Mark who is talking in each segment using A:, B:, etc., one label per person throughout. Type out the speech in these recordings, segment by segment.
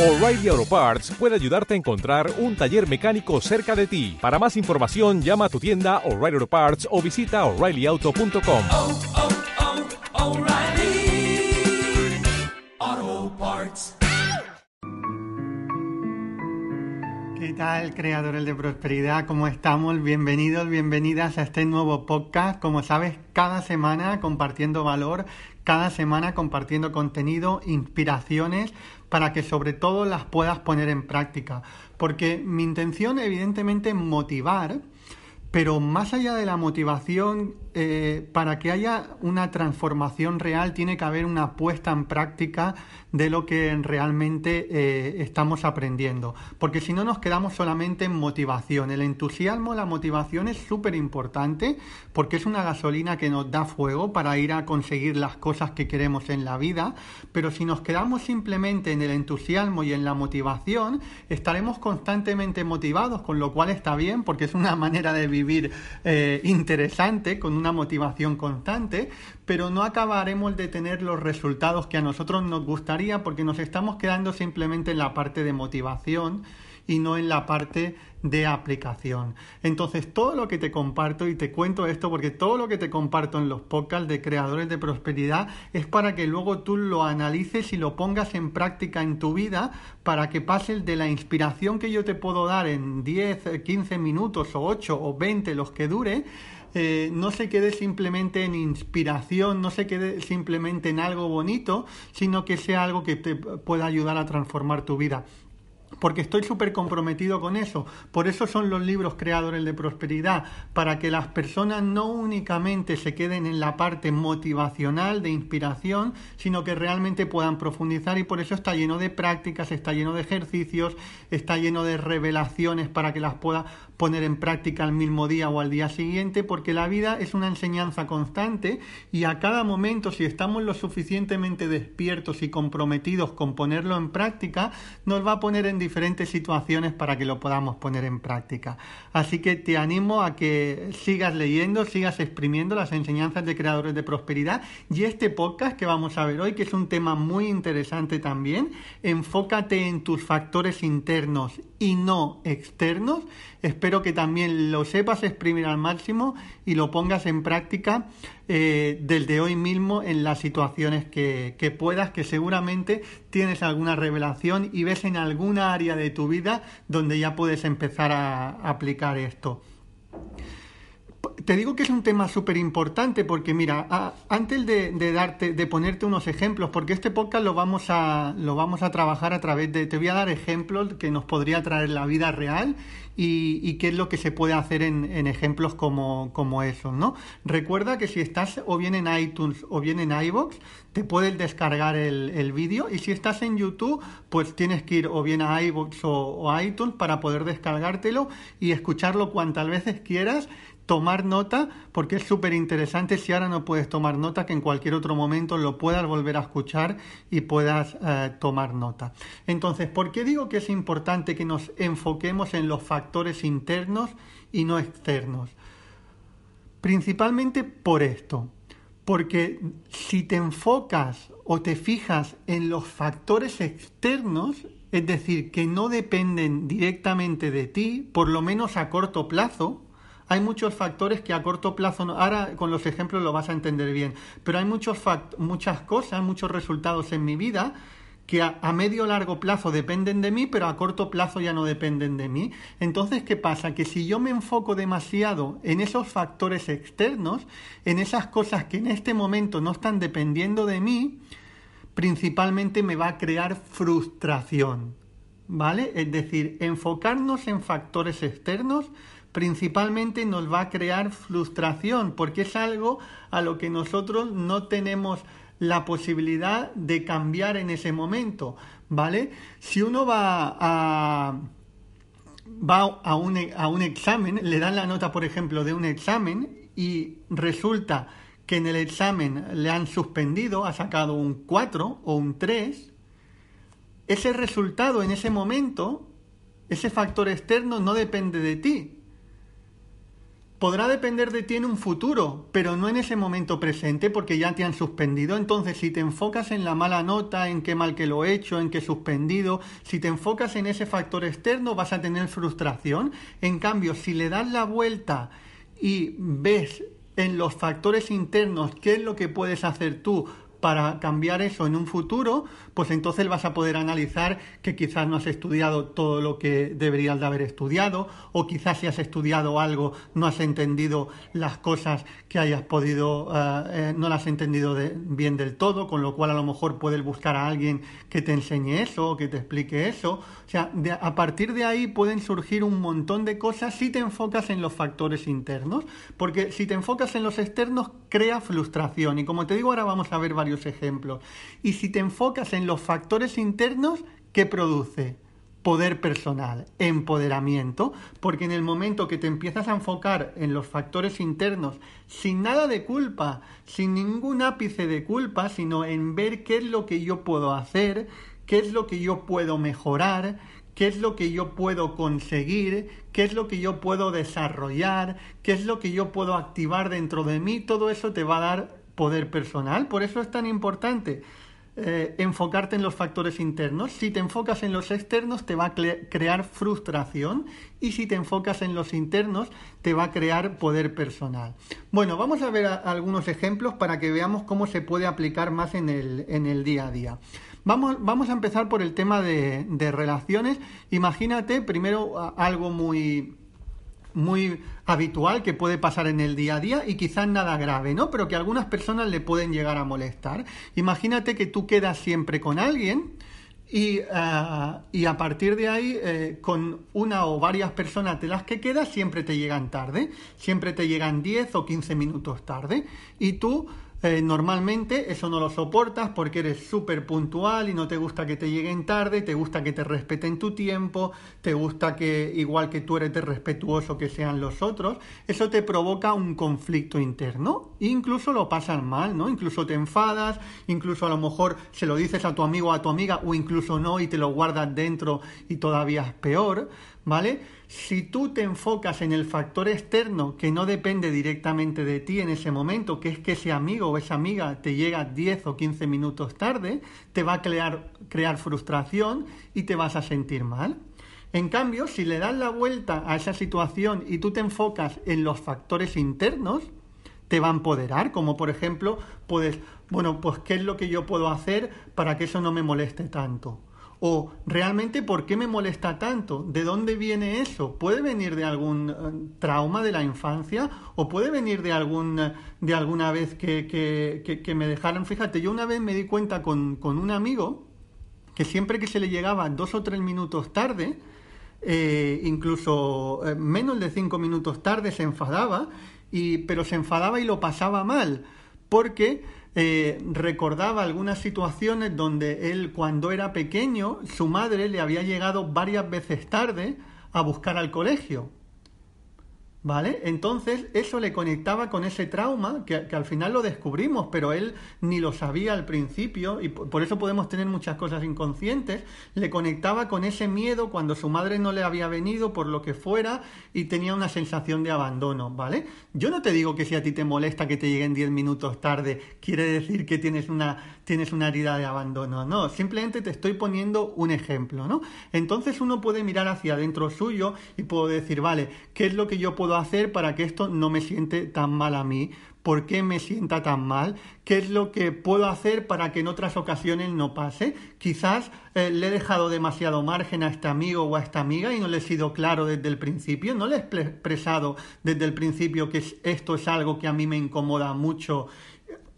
A: O'Reilly Auto Parts puede ayudarte a encontrar un taller mecánico cerca de ti. Para más información, llama a tu tienda O'Reilly Auto Parts o visita oreillyauto.com.
B: oh, oh, Parts.
C: ¿Qué tal, creadores de prosperidad? ¿Cómo estamos? Bienvenidos, bienvenidas a este nuevo podcast. Como sabes, cada semana compartiendo valor, cada semana compartiendo contenido, inspiraciones, para que sobre todo las puedas poner en práctica. Porque mi intención, evidentemente, motivar, pero más allá de la motivación, eh, para que haya una transformación real, tiene que haber una puesta en práctica de lo que realmente eh, estamos aprendiendo. Porque si no nos quedamos solamente en motivación. El entusiasmo, la motivación es súper importante porque es una gasolina que nos da fuego para ir a conseguir las cosas que queremos en la vida. Pero si nos quedamos simplemente en el entusiasmo y en la motivación, estaremos constantemente motivados, con lo cual está bien porque es una manera de vivir eh, interesante, con una motivación constante, pero no acabaremos de tener los resultados que a nosotros nos gustaría porque nos estamos quedando simplemente en la parte de motivación y no en la parte de aplicación. Entonces, todo lo que te comparto, y te cuento esto porque todo lo que te comparto en los podcasts de creadores de prosperidad es para que luego tú lo analices y lo pongas en práctica en tu vida para que pases de la inspiración que yo te puedo dar en 10, 15 minutos o 8 o 20, los que dure, eh, no se quede simplemente en inspiración, no se quede simplemente en algo bonito, sino que sea algo que te pueda ayudar a transformar tu vida porque estoy súper comprometido con eso. Por eso son los libros creadores de prosperidad, para que las personas no únicamente se queden en la parte motivacional, de inspiración, sino que realmente puedan profundizar y por eso está lleno de prácticas, está lleno de ejercicios, está lleno de revelaciones para que las pueda poner en práctica al mismo día o al día siguiente, porque la vida es una enseñanza constante y a cada momento, si estamos lo suficientemente despiertos y comprometidos con ponerlo en práctica, nos va a poner en diferentes situaciones para que lo podamos poner en práctica. Así que te animo a que sigas leyendo, sigas exprimiendo las enseñanzas de creadores de prosperidad y este podcast que vamos a ver hoy, que es un tema muy interesante también, enfócate en tus factores internos y no externos. Espero que también lo sepas exprimir al máximo y lo pongas en práctica eh, desde hoy mismo en las situaciones que, que puedas, que seguramente tienes alguna revelación y ves en alguna área de tu vida donde ya puedes empezar a aplicar esto te digo que es un tema súper importante porque mira, a, antes de, darte, de ponerte unos ejemplos, porque este podcast lo vamos a, lo vamos a trabajar a través de, te voy a dar ejemplos que nos podría traer la vida real y, y qué es lo que se puede hacer en, en ejemplos como, como esos, ¿no? Recuerda que si estás o bien en iTunes o bien en iVoox, te puedes descargar el, el vídeo y si estás en YouTube, pues tienes que ir o bien a iVoox o, o iTunes para poder descargártelo y escucharlo cuantas veces quieras tomar nota porque es súper interesante si ahora no puedes tomar nota que en cualquier otro momento lo puedas volver a escuchar y puedas eh, tomar nota. Entonces, ¿por qué digo que es importante que nos enfoquemos en los factores internos y no externos? Principalmente por esto, porque si te enfocas o te fijas en los factores externos, es decir, que no dependen directamente de ti, por lo menos a corto plazo, hay muchos factores que a corto plazo, no, ahora con los ejemplos lo vas a entender bien, pero hay muchos fact, muchas cosas, muchos resultados en mi vida que a, a medio largo plazo dependen de mí, pero a corto plazo ya no dependen de mí. Entonces, ¿qué pasa? Que si yo me enfoco demasiado en esos factores externos, en esas cosas que en este momento no están dependiendo de mí, principalmente me va a crear frustración. ¿Vale? Es decir, enfocarnos en factores externos principalmente nos va a crear frustración porque es algo a lo que nosotros no tenemos la posibilidad de cambiar en ese momento, ¿vale? Si uno va a va a un, a un examen, le dan la nota, por ejemplo, de un examen y resulta que en el examen le han suspendido, ha sacado un 4 o un 3, ese resultado en ese momento, ese factor externo no depende de ti, podrá depender de ti en un futuro, pero no en ese momento presente porque ya te han suspendido. Entonces, si te enfocas en la mala nota, en qué mal que lo he hecho, en qué suspendido, si te enfocas en ese factor externo, vas a tener frustración. En cambio, si le das la vuelta y ves en los factores internos qué es lo que puedes hacer tú para cambiar eso en un futuro, pues entonces vas a poder analizar que quizás no has estudiado todo lo que deberías de haber estudiado, o quizás si has estudiado algo no has entendido las cosas que hayas podido, eh, eh, no las has entendido bien del todo, con lo cual a lo mejor puedes buscar a alguien que te enseñe eso, que te explique eso. O sea, a partir de ahí pueden surgir un montón de cosas si te enfocas en los factores internos, porque si te enfocas en los externos crea frustración. Y como te digo, ahora vamos a ver varios ejemplos. Y si te enfocas en los factores internos, ¿qué produce? Poder personal, empoderamiento, porque en el momento que te empiezas a enfocar en los factores internos, sin nada de culpa, sin ningún ápice de culpa, sino en ver qué es lo que yo puedo hacer, qué es lo que yo puedo mejorar, qué es lo que yo puedo conseguir, qué es lo que yo puedo desarrollar, qué es lo que yo puedo activar dentro de mí, todo eso te va a dar poder personal. Por eso es tan importante eh, enfocarte en los factores internos. Si te enfocas en los externos te va a crear frustración y si te enfocas en los internos te va a crear poder personal. Bueno, vamos a ver algunos ejemplos para que veamos cómo se puede aplicar más en el, en el día a día. Vamos, vamos a empezar por el tema de, de relaciones. Imagínate primero algo muy muy habitual que puede pasar en el día a día y quizás nada grave, ¿no? Pero que a algunas personas le pueden llegar a molestar. Imagínate que tú quedas siempre con alguien y, ah, y a partir de ahí, eh, con una o varias personas de las que quedas, siempre te llegan tarde, siempre te llegan 10 o 15 minutos tarde y tú eh, normalmente eso no lo soportas porque eres súper puntual y no te gusta que te lleguen tarde, te gusta que te respeten tu tiempo, te gusta que igual que tú eres respetuoso que sean los otros, eso te provoca un conflicto interno, incluso lo pasas mal, ¿no? Incluso te enfadas, incluso a lo mejor se lo dices a tu amigo o a tu amiga o incluso no y te lo guardas dentro y todavía es peor, ¿vale? Si tú te enfocas en el factor externo que no depende directamente de ti en ese momento, que es que ese amigo o esa amiga te llega 10 o 15 minutos tarde, te va a crear, frustración y te vas a sentir mal. En cambio, si le das la vuelta a esa situación y tú te enfocas en los factores internos, te va a empoderar, como por ejemplo, puedes, bueno, pues qué es lo que yo puedo hacer para que eso no me moleste tanto o realmente por qué me molesta tanto, de dónde viene eso, puede venir de algún eh, trauma de la infancia o puede venir de algún de alguna vez que, que, me dejaron, fíjate, yo una vez me di cuenta con, con, un amigo que siempre que se le llegaba dos o tres minutos tarde, eh, incluso eh, menos de cinco minutos tarde se enfadaba, y, pero se enfadaba y lo pasaba mal, porque eh, recordaba algunas situaciones donde él cuando era pequeño, su madre le había llegado varias veces tarde a buscar al colegio. ¿Vale? Entonces eso le conectaba con ese trauma que, al final lo descubrimos, pero él ni lo sabía al principio y por, eso podemos tener muchas cosas inconscientes. Le conectaba con ese miedo cuando su madre no le había venido por lo que fuera y tenía una sensación de abandono, ¿vale? Yo no te digo que si a ti te molesta que te lleguen 10 minutos tarde, quiere decir que tienes una, tienes una herida de abandono, no, simplemente te estoy poniendo un ejemplo, ¿no? Entonces uno puede mirar hacia adentro suyo y puedo decir, vale, ¿qué es lo que yo puedo hacer para que esto no me siente tan mal a mí? ¿Por qué me sienta tan mal? ¿Qué es lo que puedo hacer para que en otras ocasiones no pase? Quizás eh, le he dejado demasiado margen a este amigo o a esta amiga y no le he sido claro desde el principio, no le he expresado desde el principio que esto es algo que a mí me incomoda mucho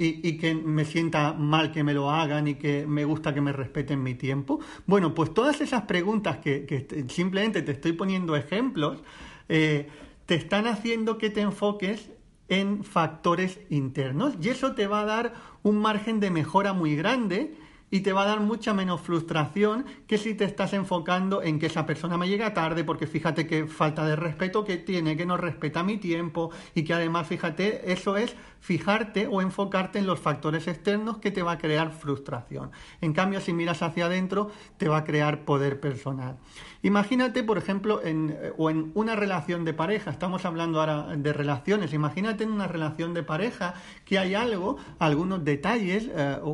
C: y, que me sienta mal que me lo hagan y que me gusta que me respeten mi tiempo. Bueno, pues todas esas preguntas que, simplemente te estoy poniendo ejemplos, eh, te están haciendo que te enfoques en factores internos y eso te va a dar un margen de mejora muy grande y te va a dar mucha menos frustración que si te estás enfocando en que esa persona me llega tarde porque fíjate qué falta de respeto que tiene, que no respeta mi tiempo y que además fíjate, eso es fijarte o enfocarte en los factores externos que te va a crear frustración. En cambio, si miras hacia adentro, te va a crear poder personal. Imagínate, por ejemplo, en, o en una relación de pareja, estamos hablando ahora de relaciones, imagínate en una relación de pareja que hay algo, algunos detalles eh, o,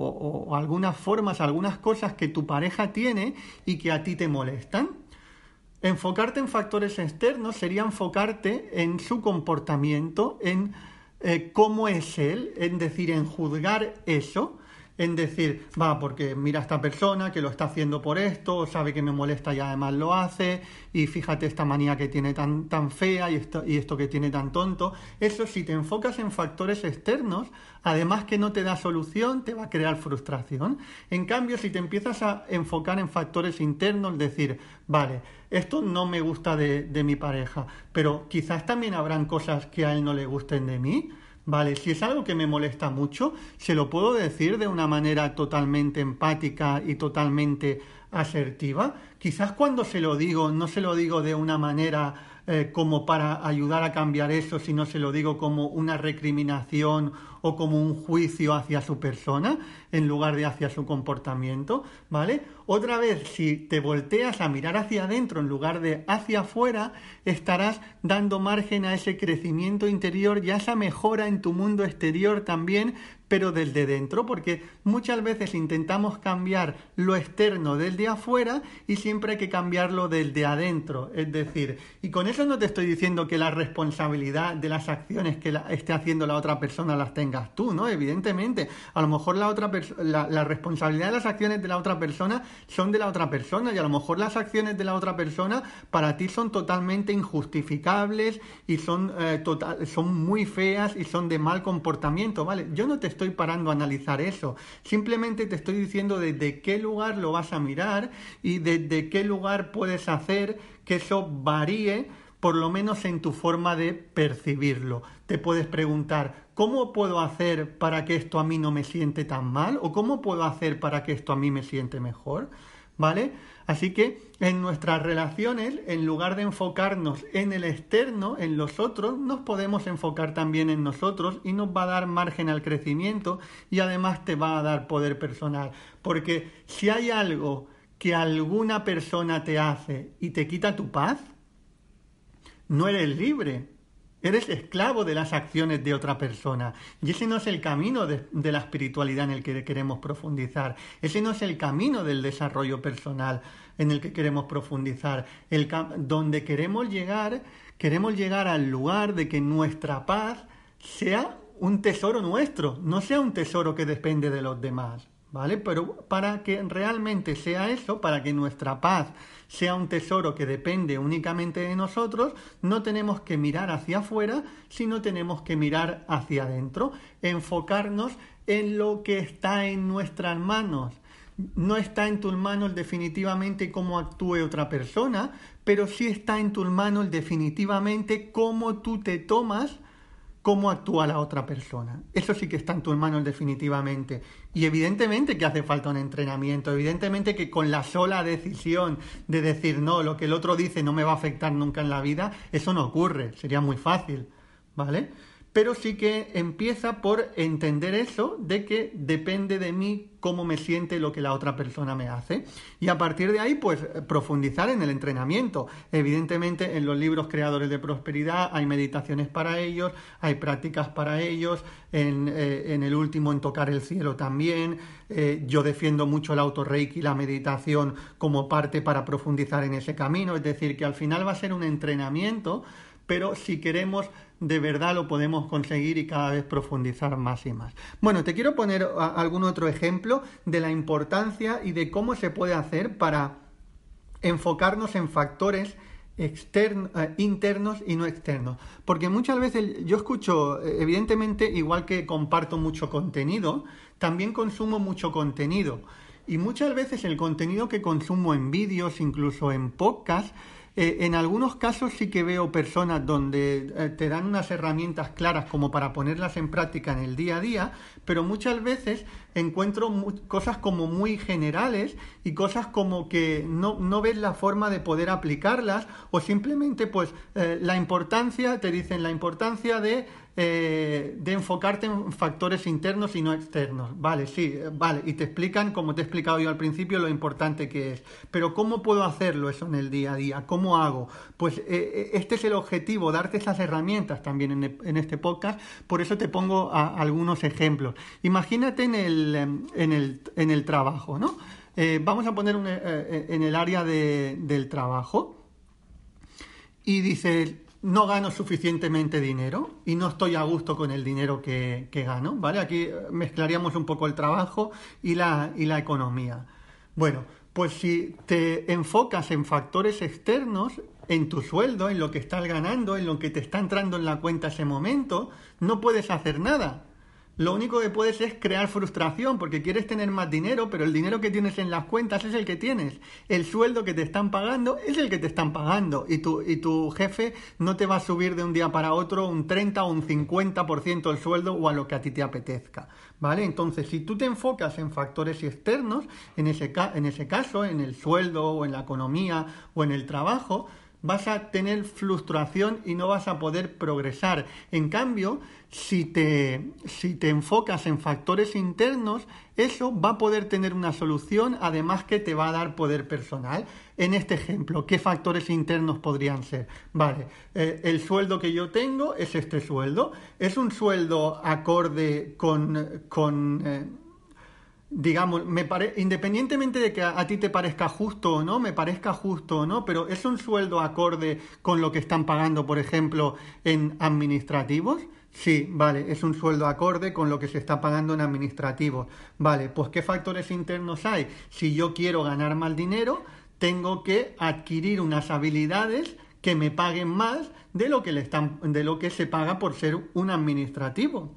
C: o algunas algunas cosas que tu pareja tiene y que a ti te molestan. Enfocarte en factores externos sería enfocarte en su comportamiento, en eh, cómo es él, en decir, en juzgar eso, en decir, va, porque mira a esta persona que lo está haciendo por esto, sabe que me molesta y además lo hace, y fíjate esta manía que tiene tan, tan fea y esto, y esto que tiene tan tonto. Eso si te enfocas en factores externos, además que no te da solución, te va a crear frustración. En cambio, si te empiezas a enfocar en factores internos, decir, vale, esto no me gusta de, de mi pareja, pero quizás también habrán cosas que a él no le gusten de mí, Vale, si es algo que me molesta mucho, se lo puedo decir de una manera totalmente empática y totalmente asertiva. Quizás cuando se lo digo, no se lo digo de una manera eh, como para ayudar a cambiar eso, sino se lo digo como una recriminación o como un juicio hacia su persona en lugar de hacia su comportamiento, ¿vale? Otra vez, si te volteas a mirar hacia adentro en lugar de hacia afuera, estarás dando margen a ese crecimiento interior y a esa mejora en tu mundo exterior también, pero desde dentro, porque muchas veces intentamos cambiar lo externo desde afuera y siempre hay que cambiarlo desde adentro. Es decir, y con eso no te estoy diciendo que la responsabilidad de las acciones que esté haciendo la otra persona las tengas tú, ¿no? Evidentemente, a lo mejor la otra la, la responsabilidad de las acciones de la otra persona son de la otra persona y a lo mejor las acciones de la otra persona para ti son totalmente injustificables y son, eh, total, son muy feas y son de mal comportamiento, ¿vale? Yo no te estoy parando a analizar eso, simplemente te estoy diciendo desde qué lugar lo vas a mirar y desde qué lugar puedes hacer que eso varíe por lo menos en tu forma de percibirlo. Te puedes preguntar, ¿cómo puedo hacer para que esto a mí no me siente tan mal? ¿O cómo puedo hacer para que esto a mí me siente mejor? ¿Vale? Así que en nuestras relaciones, en lugar de enfocarnos en el externo, en los otros, nos podemos enfocar también en nosotros y nos va a dar margen al crecimiento y además te va a dar poder personal. Porque si hay algo que alguna persona te hace y te quita tu paz, no eres libre, eres esclavo de las acciones de otra persona. Y ese no es el camino de, la espiritualidad en el que queremos profundizar. Ese no es el camino del desarrollo personal en el que queremos profundizar. El, donde queremos llegar, queremos llegar al lugar de que nuestra paz sea un tesoro nuestro, no sea un tesoro que depende de los demás. ¿Vale? Pero para que realmente sea eso, para que nuestra paz sea un tesoro que depende únicamente de nosotros, no tenemos que mirar hacia afuera, sino tenemos que mirar hacia adentro, enfocarnos en lo que está en nuestras manos. No está en tus manos definitivamente cómo actúe otra persona, pero sí está en tus manos definitivamente cómo tú te tomas cómo actúa la otra persona. Eso sí que está en tus manos definitivamente. Y evidentemente que hace falta un entrenamiento, evidentemente que con la sola decisión de decir no, lo que el otro dice no me va a afectar nunca en la vida, eso no ocurre, sería muy fácil, ¿vale? Pero sí que empieza por entender eso de que depende de mí cómo me siente lo que la otra persona me hace y a partir de ahí pues profundizar en el entrenamiento. Evidentemente en los libros creadores de prosperidad hay meditaciones para ellos, hay prácticas para ellos, en, eh, el último en tocar el cielo también. Eh, yo defiendo mucho el autorreiki y la meditación como parte para profundizar en ese camino, es decir, que al final va a ser un entrenamiento pero si queremos de verdad lo podemos conseguir y cada vez profundizar más y más. Bueno, te quiero poner algún otro ejemplo de la importancia y de cómo se puede hacer para enfocarnos en factores eh, internos y no externos. Porque muchas veces yo escucho, evidentemente, igual que comparto mucho contenido, también consumo mucho contenido. Y muchas veces el contenido que consumo en vídeos, incluso en podcasts, Eh, en algunos casos sí que veo personas donde eh, te dan unas herramientas claras como para ponerlas en práctica en el día a día, pero muchas veces encuentro cosas como muy generales y cosas como que no, no ves la forma de poder aplicarlas o simplemente pues eh, la importancia, te dicen la importancia de eh, de enfocarte en factores internos y no externos. Vale, sí, vale, y te explican, como te he explicado yo al principio, lo importante que es. Pero ¿cómo puedo hacerlo eso en el día a día? ¿Cómo hago? Pues eh, eh, este es el objetivo, darte esas herramientas también en, este podcast. Por eso te pongo algunos ejemplos. Imagínate en el, en el, en el trabajo, ¿no? vamos a poner en el área del trabajo y dices, no gano suficientemente dinero y no estoy a gusto con el dinero que, gano, ¿vale? Aquí mezclaríamos un poco el trabajo y la, y la economía. Bueno, pues si te enfocas en factores externos, en tu sueldo, en lo que estás ganando, en lo que te está entrando en la cuenta ese momento, no puedes hacer nada lo único que puedes es crear frustración porque quieres tener más dinero, pero el dinero que tienes en las cuentas es el que tienes. El sueldo que te están pagando es el que te están pagando y tu, y tu jefe no te va a subir de un día para otro un 30 o un 50% el sueldo o a lo que a ti te apetezca. ¿Vale? Entonces, si tú te enfocas en factores externos, en ese, en ese caso, en el sueldo o en la economía o en el trabajo, vas a tener frustración y no vas a poder progresar. En cambio, si te, si te enfocas en factores internos, eso va a poder tener una solución, además que te va a dar poder personal. En este ejemplo, ¿qué factores internos podrían ser? Vale, eh, el sueldo que yo tengo es este sueldo. Es un sueldo acorde con... con eh, digamos, me pare... independientemente de que a, ti te parezca justo o no, me parezca justo o no, pero es un sueldo acorde con lo que están pagando, por ejemplo, en administrativos. Sí, vale, es un sueldo acorde con lo que se está pagando en administrativos. Vale, pues ¿qué factores internos hay? Si yo quiero ganar más dinero, tengo que adquirir unas habilidades que me paguen más de lo que le están de lo que se paga por ser un administrativo.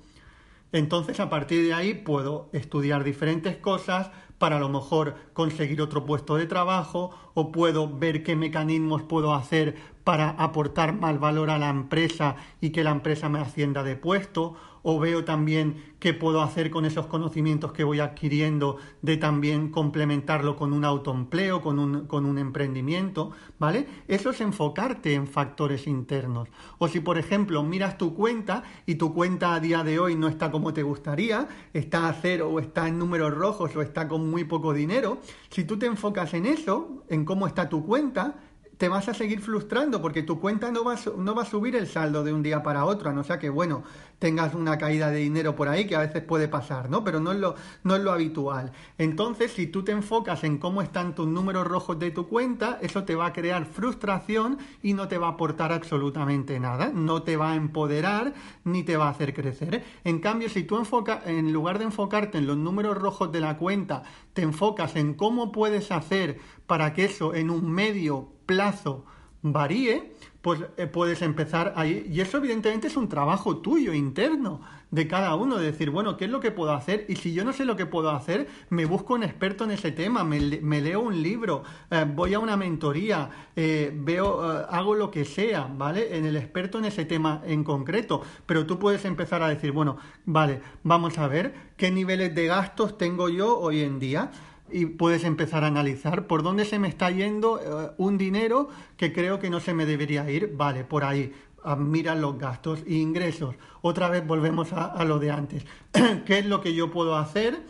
C: Entonces a partir de ahí puedo estudiar diferentes cosas para a lo mejor conseguir otro puesto de trabajo o puedo ver qué mecanismos puedo hacer para aportar más valor a la empresa y que la empresa me ascienda de puesto o veo también qué puedo hacer con esos conocimientos que voy adquiriendo de también complementarlo con un autoempleo, con un, con un emprendimiento, ¿vale? Eso es enfocarte en factores internos. O si, por ejemplo, miras tu cuenta y tu cuenta a día de hoy no está como te gustaría, está a cero o está en números rojos o está con muy poco dinero, si tú te enfocas en eso, en cómo está tu cuenta, te vas a seguir frustrando porque tu cuenta no va, no va a subir el saldo de un día para otro, no sea que, bueno, tengas una caída de dinero por ahí que a veces puede pasar, ¿no? Pero no es lo, no es lo habitual. Entonces, si tú te enfocas en cómo están tus números rojos de tu cuenta, eso te va a crear frustración y no te va a aportar absolutamente nada, no te va a empoderar ni te va a hacer crecer. En cambio, si tú enfocas, en lugar de enfocarte en los números rojos de la cuenta, te enfocas en cómo puedes hacer para que eso en un medio plazo varíe, pues eh, puedes empezar ahí. Y eso evidentemente es un trabajo tuyo, interno, de cada uno, de decir, bueno, ¿qué es lo que puedo hacer? Y si yo no sé lo que puedo hacer, me busco un experto en ese tema, me, leo un libro, eh, voy a una mentoría, eh, veo, hago lo que sea, ¿vale? En el experto en ese tema en concreto. Pero tú puedes empezar a decir, bueno, vale, vamos a ver qué niveles de gastos tengo yo hoy en día y puedes empezar a analizar por dónde se me está yendo eh, un dinero que creo que no se me debería ir. Vale, por ahí. Ah, mira los gastos e ingresos. Otra vez volvemos a, a lo de antes. ¿Qué es lo que yo puedo hacer?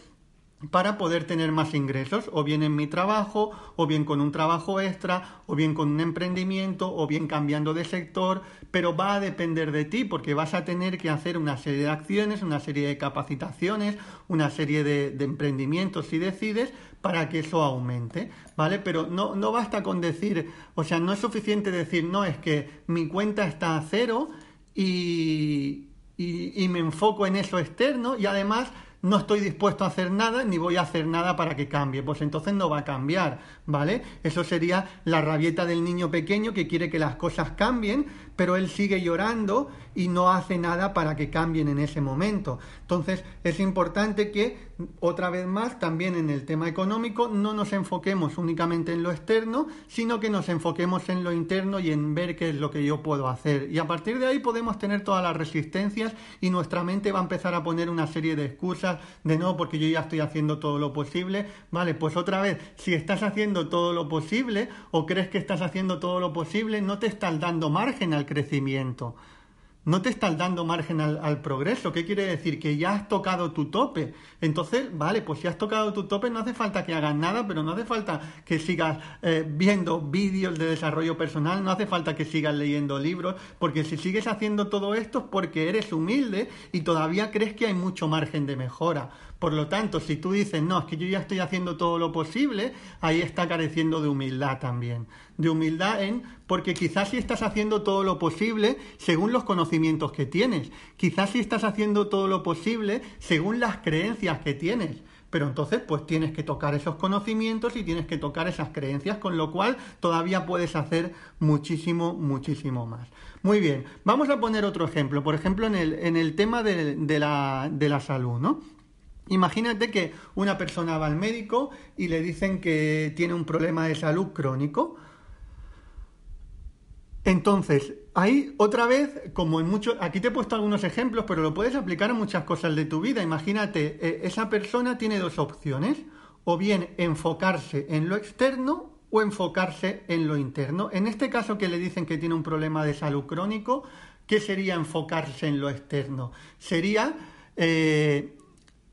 C: para poder tener más ingresos, o bien en mi trabajo, o bien con un trabajo extra, o bien con un emprendimiento, o bien cambiando de sector, pero va a depender de ti porque vas a tener que hacer una serie de acciones, una serie de capacitaciones, una serie de, emprendimientos si decides para que eso aumente, ¿vale? Pero no, no basta con decir, o sea, no es suficiente decir, no, es que mi cuenta está a cero y, y me enfoco en eso externo y además no estoy dispuesto a hacer nada ni voy a hacer nada para que cambie, pues entonces no va a cambiar, ¿vale? Eso sería la rabieta del niño pequeño que quiere que las cosas cambien, pero él sigue llorando y no hace nada para que cambien en ese momento. Entonces es importante que, otra vez más, también en el tema económico, no nos enfoquemos únicamente en lo externo, sino que nos enfoquemos en lo interno y en ver qué es lo que yo puedo hacer. Y a partir de ahí podemos tener todas las resistencias y nuestra mente va a empezar a poner una serie de excusas de no, porque yo ya estoy haciendo todo lo posible. Vale, pues otra vez, si estás haciendo todo lo posible o crees que estás haciendo todo lo posible, no te estás dando margen al crecimiento no te estás dando margen al, progreso. ¿Qué quiere decir? Que ya has tocado tu tope. Entonces, vale, pues si has tocado tu tope no hace falta que hagas nada, pero no hace falta que sigas eh, viendo vídeos de desarrollo personal, no hace falta que sigas leyendo libros, porque si sigues haciendo todo esto es porque eres humilde y todavía crees que hay mucho margen de mejora. Por lo tanto, si tú dices, no, es que yo ya estoy haciendo todo lo posible, ahí está careciendo de humildad también. De humildad en, porque quizás si estás haciendo todo lo posible según los conocimientos que tienes, quizás si estás haciendo todo lo posible según las creencias que tienes. Pero entonces, pues tienes que tocar esos conocimientos y tienes que tocar esas creencias, con lo cual todavía puedes hacer muchísimo, muchísimo más. Muy bien, vamos a poner otro ejemplo, por ejemplo, en el, en el tema de, la, de la salud, ¿no? Imagínate que una persona va al médico y le dicen que tiene un problema de salud crónico. Entonces, ahí otra vez, como en muchos, aquí te he puesto algunos ejemplos, pero lo puedes aplicar a muchas cosas de tu vida. Imagínate, eh, esa persona tiene dos opciones, o bien enfocarse en lo externo o enfocarse en lo interno. En este caso que le dicen que tiene un problema de salud crónico, ¿qué sería enfocarse en lo externo? Sería eh,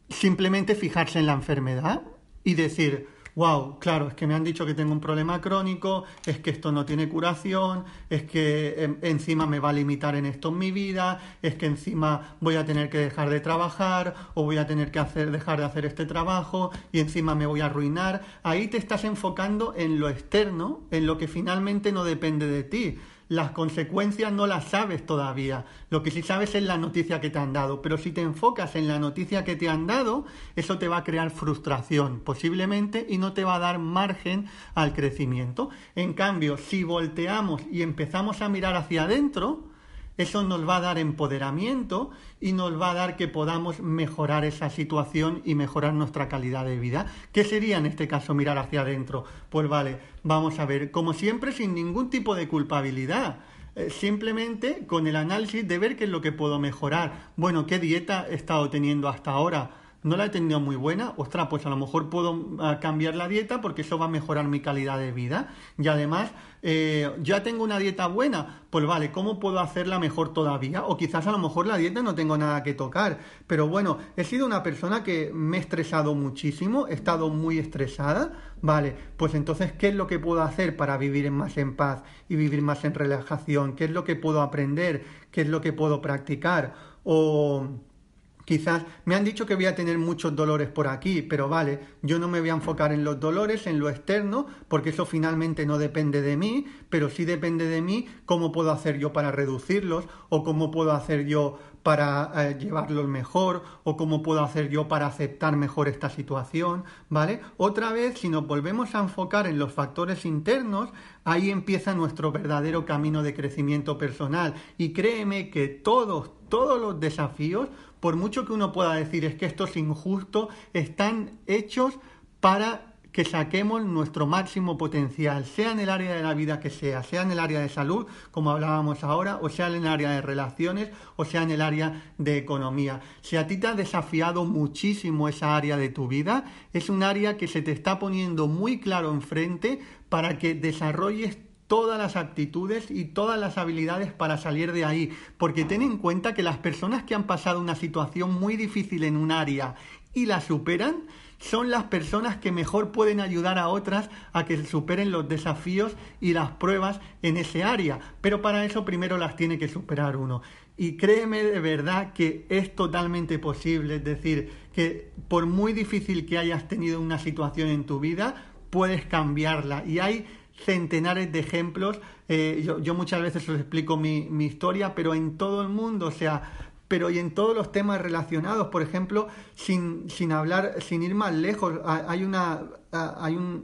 C: simplemente fijarse en la enfermedad y decir, wow, claro, es que me han dicho que tengo un problema crónico, es que esto no tiene curación, es que em, encima me va a limitar en esto en mi vida, es que encima voy a tener que dejar de trabajar o voy a tener que hacer, dejar de hacer este trabajo y encima me voy a arruinar. Ahí te estás enfocando en lo externo, en lo que finalmente no depende de ti las consecuencias no las sabes todavía. Lo que sí sabes es la noticia que te han dado. Pero si te enfocas en la noticia que te han dado, eso te va a crear frustración posiblemente y no te va a dar margen al crecimiento. En cambio, si volteamos y empezamos a mirar hacia adentro, eso nos va a dar empoderamiento y nos va a dar que podamos mejorar esa situación y mejorar nuestra calidad de vida. ¿Qué sería en este caso mirar hacia adentro? Pues vale, vamos a ver, como siempre, sin ningún tipo de culpabilidad eh, simplemente con el análisis de ver qué es lo que puedo mejorar. Bueno, ¿qué dieta he estado teniendo hasta ahora? No la he tenido muy buena, ostras, pues a lo mejor puedo ah, cambiar la dieta porque eso va a mejorar mi calidad de vida. Y además, eh, ya tengo una dieta buena, pues vale, ¿cómo puedo hacerla mejor todavía? O quizás a lo mejor la dieta no tengo nada que tocar. Pero bueno, he sido una persona que me he estresado muchísimo, he estado muy estresada, vale, pues entonces, ¿qué es lo que puedo hacer para vivir más en paz y vivir más en relajación? ¿Qué es lo que puedo aprender? ¿Qué es lo que puedo practicar? O Quizás me han dicho que voy a tener muchos dolores por aquí, pero vale, yo no me voy a enfocar en los dolores, en lo externo, porque eso finalmente no depende de mí, pero sí depende de mí cómo puedo hacer yo para reducirlos o cómo puedo hacer yo para eh, llevarlos mejor o cómo puedo hacer yo para aceptar mejor esta situación, ¿vale? Otra vez, si nos volvemos a enfocar en los factores internos, ahí empieza nuestro verdadero camino de crecimiento personal y créeme que todos, todos los desafíos por mucho que uno pueda decir es que esto es injusto, están hechos para que saquemos nuestro máximo potencial, sea en el área de la vida que sea, sea en el área de salud, como hablábamos ahora, o sea en el área de relaciones, o sea en el área de economía. Si a ti te ha desafiado muchísimo esa área de tu vida, es un área que se te está poniendo muy claro enfrente para que desarrolles todas las actitudes y todas las habilidades para salir de ahí, porque ten en cuenta que las personas que han pasado una situación muy difícil en un área y la superan, son las personas que mejor pueden ayudar a otras a que superen los desafíos y las pruebas en ese área. Pero para eso primero las tiene que superar uno. Y créeme de verdad que es totalmente posible, es decir, que por muy difícil que hayas tenido una situación en tu vida, puedes cambiarla. Y hay centenares de ejemplos. Eh, yo, muchas veces os explico mi, mi, historia, pero en todo el mundo, o sea, pero y en todos los temas relacionados, por ejemplo, sin, sin hablar, sin ir más lejos, hay una hay un,